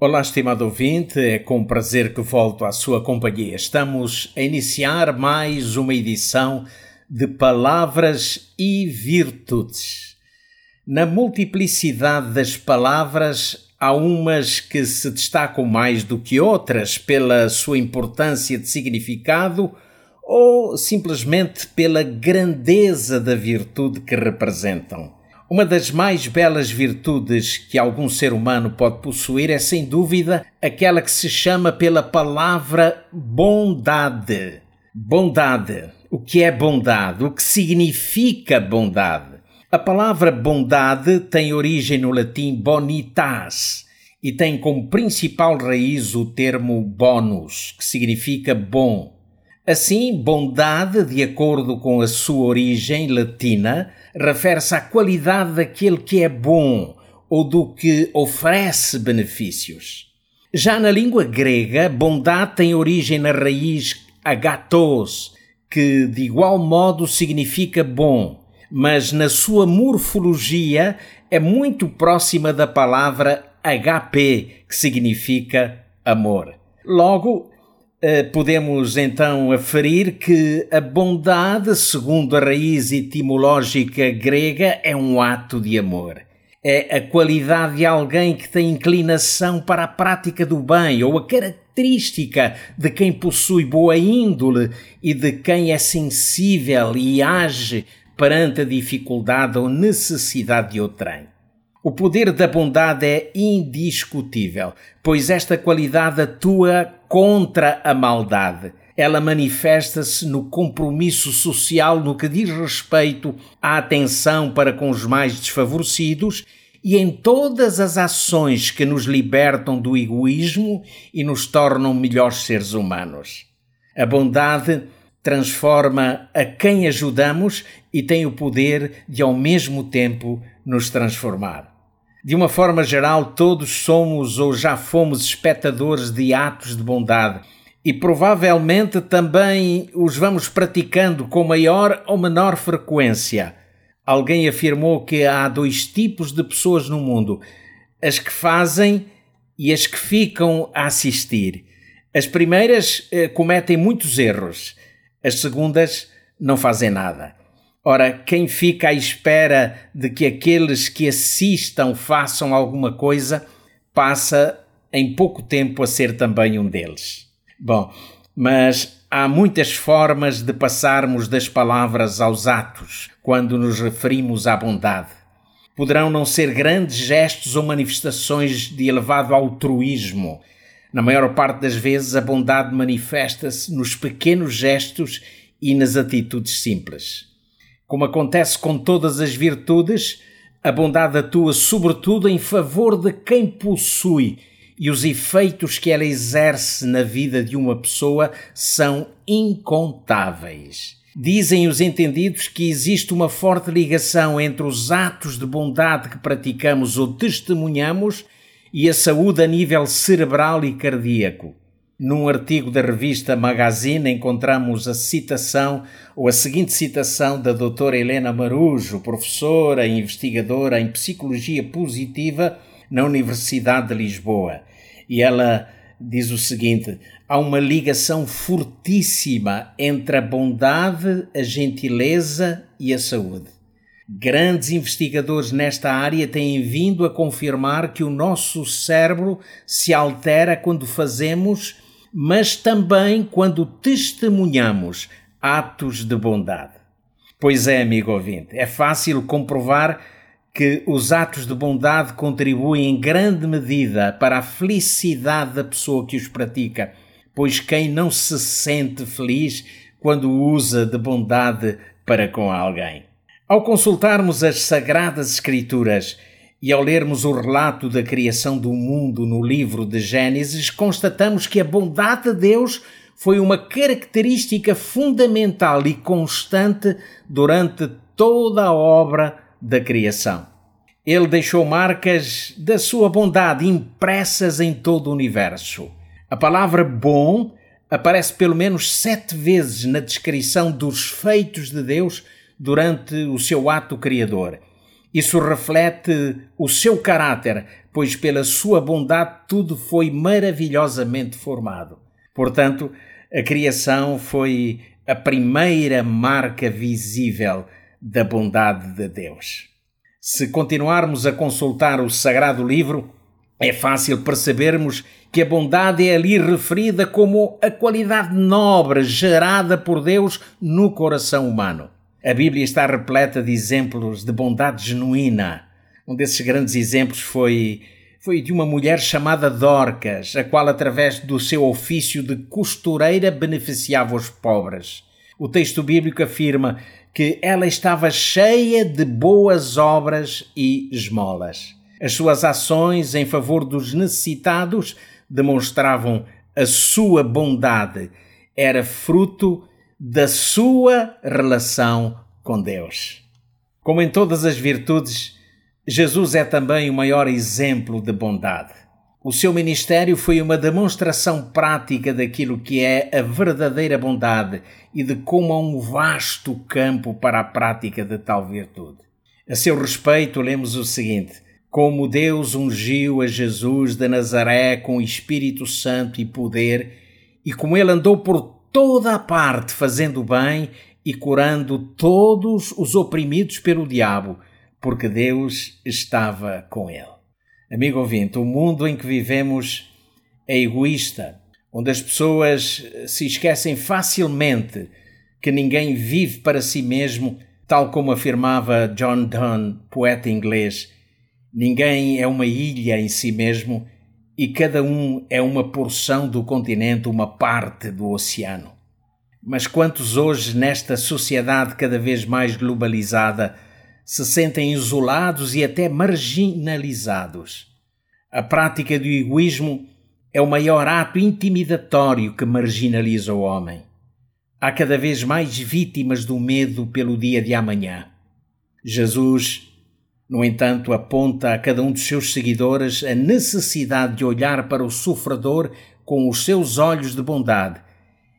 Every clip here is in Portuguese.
Olá, estimado ouvinte, é com prazer que volto à sua companhia. Estamos a iniciar mais uma edição de Palavras e Virtudes. Na multiplicidade das palavras, há umas que se destacam mais do que outras pela sua importância de significado ou simplesmente pela grandeza da virtude que representam. Uma das mais belas virtudes que algum ser humano pode possuir é, sem dúvida, aquela que se chama pela palavra bondade. Bondade. O que é bondade? O que significa bondade? A palavra bondade tem origem no latim bonitas e tem como principal raiz o termo bonus, que significa bom. Assim, bondade, de acordo com a sua origem latina, refere-se à qualidade daquele que é bom ou do que oferece benefícios. Já na língua grega, bondade tem origem na raiz agatos, que de igual modo significa bom, mas na sua morfologia é muito próxima da palavra HP, que significa amor. Logo, podemos então aferir que a bondade, segundo a raiz etimológica grega, é um ato de amor. É a qualidade de alguém que tem inclinação para a prática do bem ou a característica de quem possui boa índole e de quem é sensível e age perante a dificuldade ou necessidade de outrem. O poder da bondade é indiscutível, pois esta qualidade atua contra a maldade. Ela manifesta-se no compromisso social no que diz respeito à atenção para com os mais desfavorecidos e em todas as ações que nos libertam do egoísmo e nos tornam melhores seres humanos. A bondade transforma a quem ajudamos e tem o poder de, ao mesmo tempo, nos transformar. De uma forma geral, todos somos ou já fomos espectadores de atos de bondade e provavelmente também os vamos praticando com maior ou menor frequência. Alguém afirmou que há dois tipos de pessoas no mundo: as que fazem e as que ficam a assistir. As primeiras eh, cometem muitos erros, as segundas não fazem nada. Ora, quem fica à espera de que aqueles que assistam façam alguma coisa passa em pouco tempo a ser também um deles. Bom, mas há muitas formas de passarmos das palavras aos atos quando nos referimos à bondade. Poderão não ser grandes gestos ou manifestações de elevado altruísmo. Na maior parte das vezes, a bondade manifesta-se nos pequenos gestos e nas atitudes simples. Como acontece com todas as virtudes, a bondade atua sobretudo em favor de quem possui e os efeitos que ela exerce na vida de uma pessoa são incontáveis. Dizem os entendidos que existe uma forte ligação entre os atos de bondade que praticamos ou testemunhamos e a saúde a nível cerebral e cardíaco. Num artigo da revista Magazine encontramos a citação ou a seguinte citação da doutora Helena Marujo, professora e investigadora em psicologia positiva na Universidade de Lisboa. E ela diz o seguinte: há uma ligação fortíssima entre a bondade, a gentileza e a saúde. Grandes investigadores nesta área têm vindo a confirmar que o nosso cérebro se altera quando fazemos mas também quando testemunhamos atos de bondade. Pois é, amigo ouvinte, é fácil comprovar que os atos de bondade contribuem em grande medida para a felicidade da pessoa que os pratica, pois quem não se sente feliz quando usa de bondade para com alguém? Ao consultarmos as Sagradas Escrituras, e ao lermos o relato da criação do mundo no livro de Gênesis, constatamos que a bondade de Deus foi uma característica fundamental e constante durante toda a obra da criação. Ele deixou marcas da sua bondade impressas em todo o universo. A palavra bom aparece pelo menos sete vezes na descrição dos feitos de Deus durante o seu ato criador. Isso reflete o seu caráter, pois pela sua bondade tudo foi maravilhosamente formado. Portanto, a criação foi a primeira marca visível da bondade de Deus. Se continuarmos a consultar o Sagrado Livro, é fácil percebermos que a bondade é ali referida como a qualidade nobre gerada por Deus no coração humano. A Bíblia está repleta de exemplos de bondade genuína. Um desses grandes exemplos foi foi de uma mulher chamada Dorcas, a qual, através do seu ofício de costureira, beneficiava os pobres. O texto bíblico afirma que ela estava cheia de boas obras e esmolas. As suas ações em favor dos necessitados demonstravam a sua bondade, era fruto da sua relação com Deus. Como em todas as virtudes, Jesus é também o maior exemplo de bondade. O seu ministério foi uma demonstração prática daquilo que é a verdadeira bondade e de como há um vasto campo para a prática de tal virtude. A seu respeito, lemos o seguinte: Como Deus ungiu a Jesus de Nazaré com Espírito Santo e poder, e como ele andou por toda a parte fazendo bem e curando todos os oprimidos pelo diabo porque Deus estava com ele. Amigo ouvinte, o mundo em que vivemos é egoísta, onde as pessoas se esquecem facilmente que ninguém vive para si mesmo, tal como afirmava John Donne, poeta inglês. Ninguém é uma ilha em si mesmo e cada um é uma porção do continente, uma parte do oceano. Mas quantos hoje, nesta sociedade cada vez mais globalizada, se sentem isolados e até marginalizados. A prática do egoísmo é o maior ato intimidatório que marginaliza o homem. Há cada vez mais vítimas do medo pelo dia de amanhã. Jesus, no entanto, aponta a cada um dos seus seguidores a necessidade de olhar para o sofredor com os seus olhos de bondade,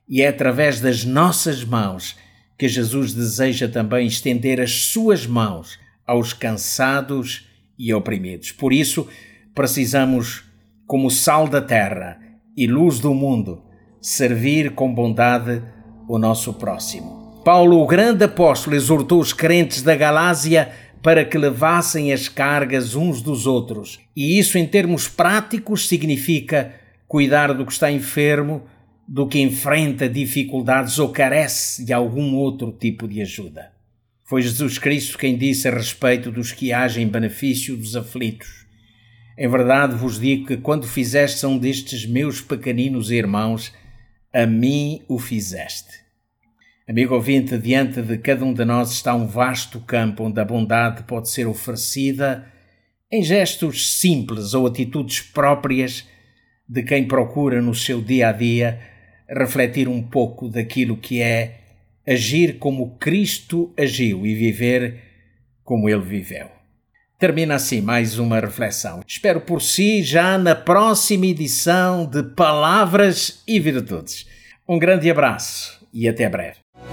e é através das nossas mãos que Jesus deseja também estender as suas mãos aos cansados e oprimidos. Por isso, precisamos, como sal da terra e luz do mundo, servir com bondade o nosso próximo. Paulo, o grande apóstolo, exortou os crentes da Galásia para que levassem as cargas uns dos outros. E isso, em termos práticos, significa cuidar do que está enfermo, do que enfrenta dificuldades ou carece de algum outro tipo de ajuda. Foi Jesus Cristo quem disse a respeito dos que agem em benefício dos aflitos. Em verdade vos digo que quando fizeste um destes meus pequeninos irmãos, a mim o fizeste. Amigo ouvinte, diante de cada um de nós está um vasto campo onde a bondade pode ser oferecida em gestos simples ou atitudes próprias de quem procura no seu dia a dia refletir um pouco daquilo que é agir como Cristo agiu e viver como ele viveu. Termina assim mais uma reflexão. Espero por si já na próxima edição de Palavras e Virtudes. Um grande abraço e até breve.